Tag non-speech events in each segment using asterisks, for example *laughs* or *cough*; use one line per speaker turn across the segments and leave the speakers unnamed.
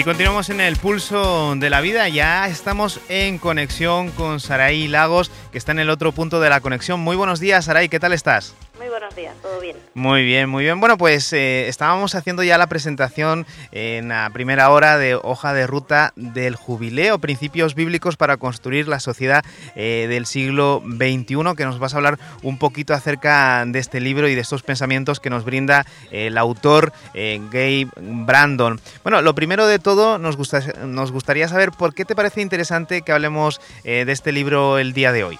Y continuamos en el pulso de la vida. Ya estamos en conexión con Saraí Lagos, que está en el otro punto de la conexión. Muy buenos días, Saraí, ¿qué tal estás?
Muy buenos días, todo bien.
Muy bien, muy bien. Bueno, pues eh, estábamos haciendo ya la presentación en la primera hora de hoja de ruta del jubileo, principios bíblicos para construir la sociedad eh, del siglo XXI, que nos vas a hablar un poquito acerca de este libro y de estos pensamientos que nos brinda el autor eh, Gabe Brandon. Bueno, lo primero de todo, nos, gusta, nos gustaría saber por qué te parece interesante que hablemos de este libro el día de hoy.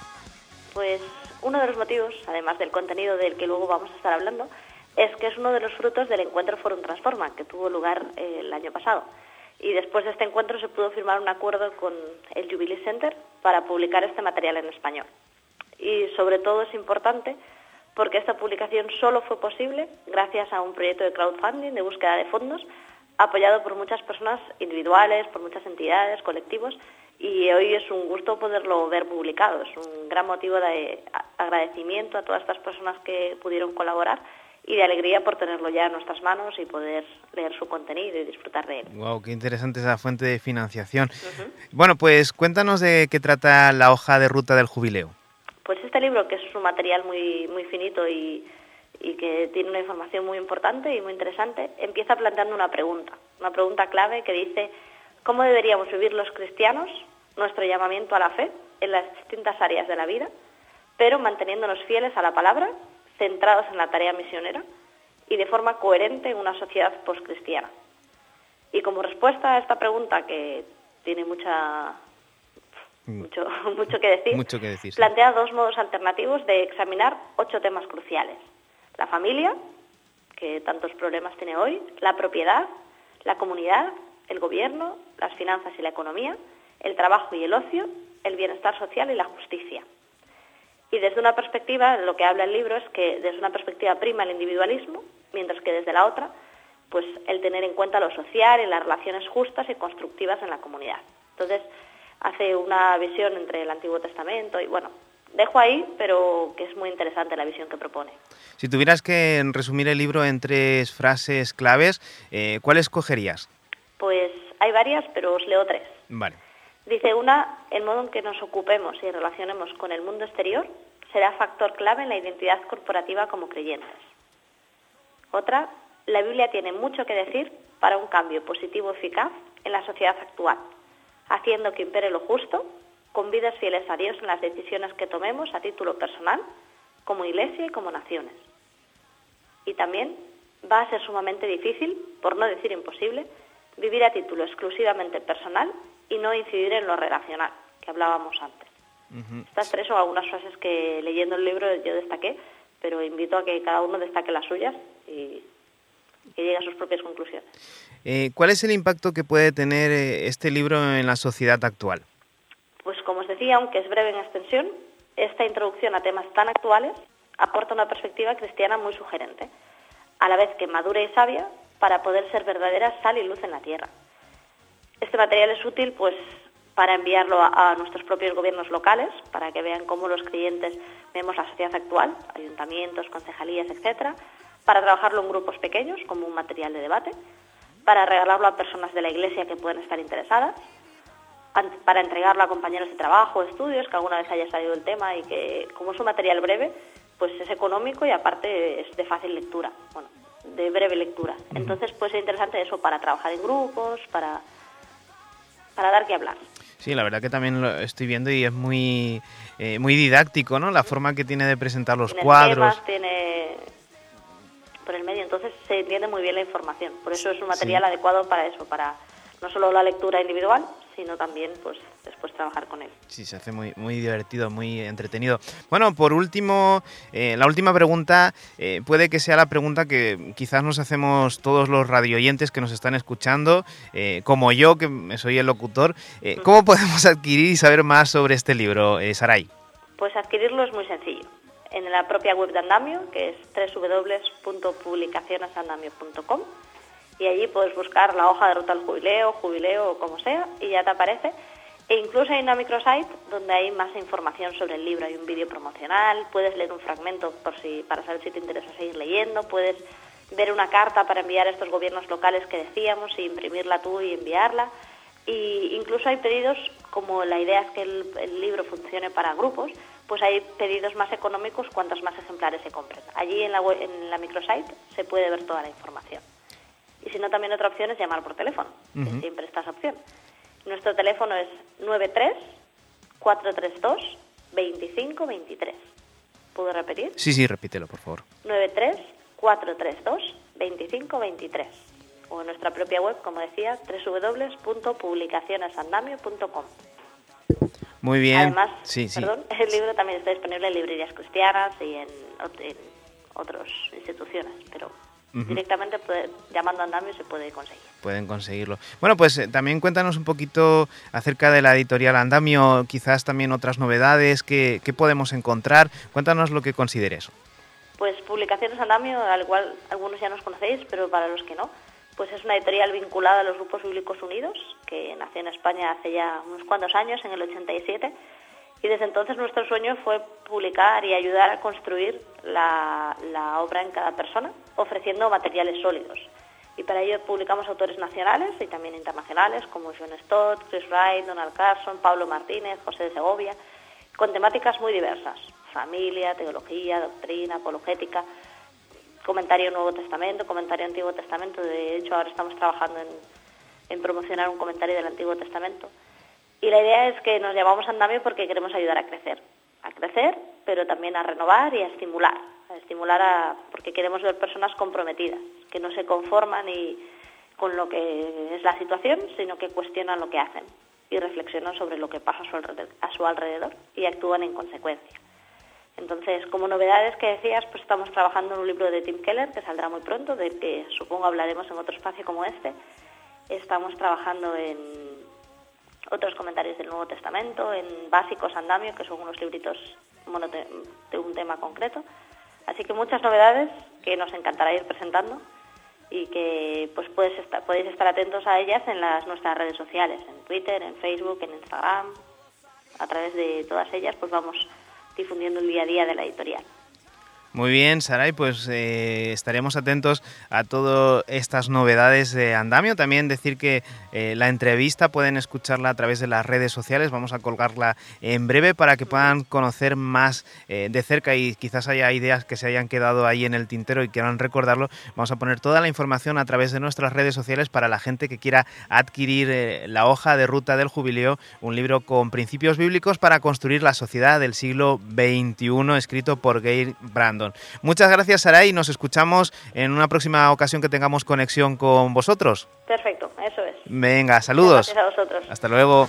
Uno de los motivos, además del contenido del que luego vamos a estar hablando, es que es uno de los frutos del encuentro Forum Transforma, que tuvo lugar eh, el año pasado. Y después de este encuentro se pudo firmar un acuerdo con el Jubilee Center para publicar este material en español. Y sobre todo es importante porque esta publicación solo fue posible gracias a un proyecto de crowdfunding de búsqueda de fondos apoyado por muchas personas individuales, por muchas entidades, colectivos y hoy es un gusto poderlo ver publicado. Es un gran motivo de agradecimiento a todas estas personas que pudieron colaborar y de alegría por tenerlo ya en nuestras manos y poder leer su contenido y disfrutar de él.
Wow, qué interesante esa fuente de financiación. Bueno, pues cuéntanos de qué trata la hoja de ruta del jubileo.
Pues este libro, que es un material muy, muy finito y, y que tiene una información muy importante y muy interesante, empieza planteando una pregunta, una pregunta clave que dice ¿cómo deberíamos vivir los cristianos nuestro llamamiento a la fe en las distintas áreas de la vida, pero manteniéndonos fieles a la palabra, centrados en la tarea misionera y de forma coherente en una sociedad postcristiana. Y como respuesta a esta pregunta, que tiene mucha, mm. mucho, *laughs* mucho, que decir,
mucho que decir
plantea dos modos alternativos de examinar ocho temas cruciales. La familia, que tantos problemas tiene hoy, la propiedad, la comunidad, el gobierno, las finanzas y la economía, el trabajo y el ocio, el bienestar social y la justicia. Y desde una perspectiva, lo que habla el libro es que desde una perspectiva prima el individualismo, mientras que desde la otra, pues el tener en cuenta lo social y las relaciones justas y constructivas en la comunidad. Entonces, hace una visión entre el Antiguo Testamento y bueno, dejo ahí, pero que es muy interesante la visión que propone.
Si tuvieras que resumir el libro en tres frases claves, eh, ¿cuál escogerías?
Pues hay varias, pero os leo tres.
Vale.
Dice una, el modo en que nos ocupemos y relacionemos con el mundo exterior será factor clave en la identidad corporativa como creyentes. Otra, la Biblia tiene mucho que decir para un cambio positivo eficaz en la sociedad actual, haciendo que impere lo justo, con vidas fieles a Dios en las decisiones que tomemos a título personal, como iglesia y como naciones. Y también va a ser sumamente difícil, por no decir imposible, vivir a título exclusivamente personal y no incidir en lo relacional, que hablábamos antes. Estas tres son algunas frases que leyendo el libro yo destaqué, pero invito a que cada uno destaque las suyas y que llegue a sus propias conclusiones.
Eh, ¿Cuál es el impacto que puede tener eh, este libro en la sociedad actual?
Pues como os decía, aunque es breve en extensión, esta introducción a temas tan actuales aporta una perspectiva cristiana muy sugerente, a la vez que madura y sabia para poder ser verdadera sal y luz en la tierra. Este material es útil pues para enviarlo a, nuestros propios gobiernos locales, para que vean cómo los clientes vemos la sociedad actual, ayuntamientos, concejalías, etcétera, para trabajarlo en grupos pequeños como un material de debate, para regalarlo a personas de la iglesia que pueden estar interesadas, para entregarlo a compañeros de trabajo, estudios, que alguna vez haya salido el tema y que como es un material breve, pues es económico y aparte es de fácil lectura, de breve lectura. Entonces puede ser interesante eso para trabajar en grupos, para para dar que hablar.
Sí, la verdad que también lo estoy viendo y es muy, eh, muy didáctico, ¿no? La forma que tiene de presentar los cuadros.
Temas, tiene por el medio, entonces se entiende muy bien la información. Por eso es un material adecuado para eso, para no solo la lectura individual, sino también pues después trabajar con él.
Sí, se hace muy, muy divertido, muy entretenido. Bueno, por último, eh, la última pregunta eh, puede que sea la pregunta que quizás nos hacemos todos los radioyentes que nos están escuchando, eh, como yo, que soy el locutor. ¿Cómo podemos adquirir y saber más sobre este libro, Saray?
Pues adquirirlo es muy sencillo. En la propia web de Andamio, que es www.publicacionesandamio.com, y allí puedes buscar la hoja de ruta al jubileo, jubileo o como sea, y ya te aparece. E incluso hay una microsite donde hay más información sobre el libro. Hay un vídeo promocional, puedes leer un fragmento por si, para saber si te interesa seguir leyendo, puedes ver una carta para enviar a estos gobiernos locales que decíamos, y imprimirla tú y enviarla. Y incluso hay pedidos, como la idea es que el, libro funcione para grupos, pues hay pedidos más económicos cuantos más ejemplares se compren. Allí en la, en la microsite se puede ver toda la información. Y si no, también otra opción es llamar por teléfono, siempre está esa opción. Nuestro teléfono es 93 432 2523. ¿Puedo repetir?
Sí, sí, repítelo, por favor.
93 432 2523 o en nuestra propia web, como decía, www.publicacionesandamio.com.
Muy bien.
Además, perdón, el libro también está disponible en librerías cristianas y en, en otras instituciones, pero directamente llamando a Andamio se puede conseguir.
Pueden conseguirlo. Bueno, pues eh, también cuéntanos un poquito acerca de la editorial Andamio, quizás también otras novedades que, podemos encontrar. Cuéntanos lo que consideres.
Pues Publicaciones Andamio, al igual algunos ya nos conocéis, pero para los que no, pues es una editorial vinculada a los Grupos Bíblicos Unidos, que nació en España hace ya unos cuantos años, en el 87, y desde entonces nuestro sueño fue publicar y ayudar a construir la, obra en cada persona, ofreciendo materiales sólidos. Y para ello publicamos autores nacionales y también internacionales como John Stott, Chris Wright, Donald Carson, Pablo Martínez, José de Segovia, con temáticas muy diversas, familia, teología, doctrina, apologética, comentario Nuevo Testamento, comentario Antiguo Testamento. De hecho, ahora estamos trabajando en, promocionar un comentario del Antiguo Testamento y la idea es que nos llamamos andamio porque queremos ayudar a crecer, a crecer, pero también a renovar y a estimular, a estimular a, porque queremos ver personas comprometidas, que no se conforman y con lo que es la situación, sino que cuestionan lo que hacen y reflexionan sobre lo que pasa a su alrededor, a su alrededor y actúan en consecuencia. Entonces, como novedades que decías, pues estamos trabajando en un libro de Tim Keller que saldrá muy pronto, de que supongo hablaremos en otro espacio como este. Estamos trabajando en otros comentarios del Nuevo Testamento, en Básicos Andamio, que son unos libritos de un tema concreto. Así que muchas novedades que nos encantará ir presentando y que pues puedes estar, podéis estar atentos a ellas en nuestras redes sociales, en Twitter, en Facebook, en Instagram. A través de todas ellas pues vamos difundiendo el día a día de la editorial.
Muy bien, Saray, pues eh, estaremos atentos a todas estas novedades de Andamio. También decir que eh, la entrevista pueden escucharla a través de las redes sociales. Vamos a colgarla en breve para que puedan conocer más eh, de cerca y quizás haya ideas que se hayan quedado ahí en el tintero y quieran recordarlo. Vamos a poner toda la información a través de nuestras redes sociales para la gente que quiera adquirir la hoja de ruta del jubileo, un libro con principios bíblicos para construir la sociedad del siglo XXI, escrito por Gail Brand. Muchas gracias, Saray, y nos escuchamos en una próxima ocasión que tengamos conexión con vosotros.
Perfecto, eso es.
Venga, saludos.
Gracias a vosotros.
Hasta luego.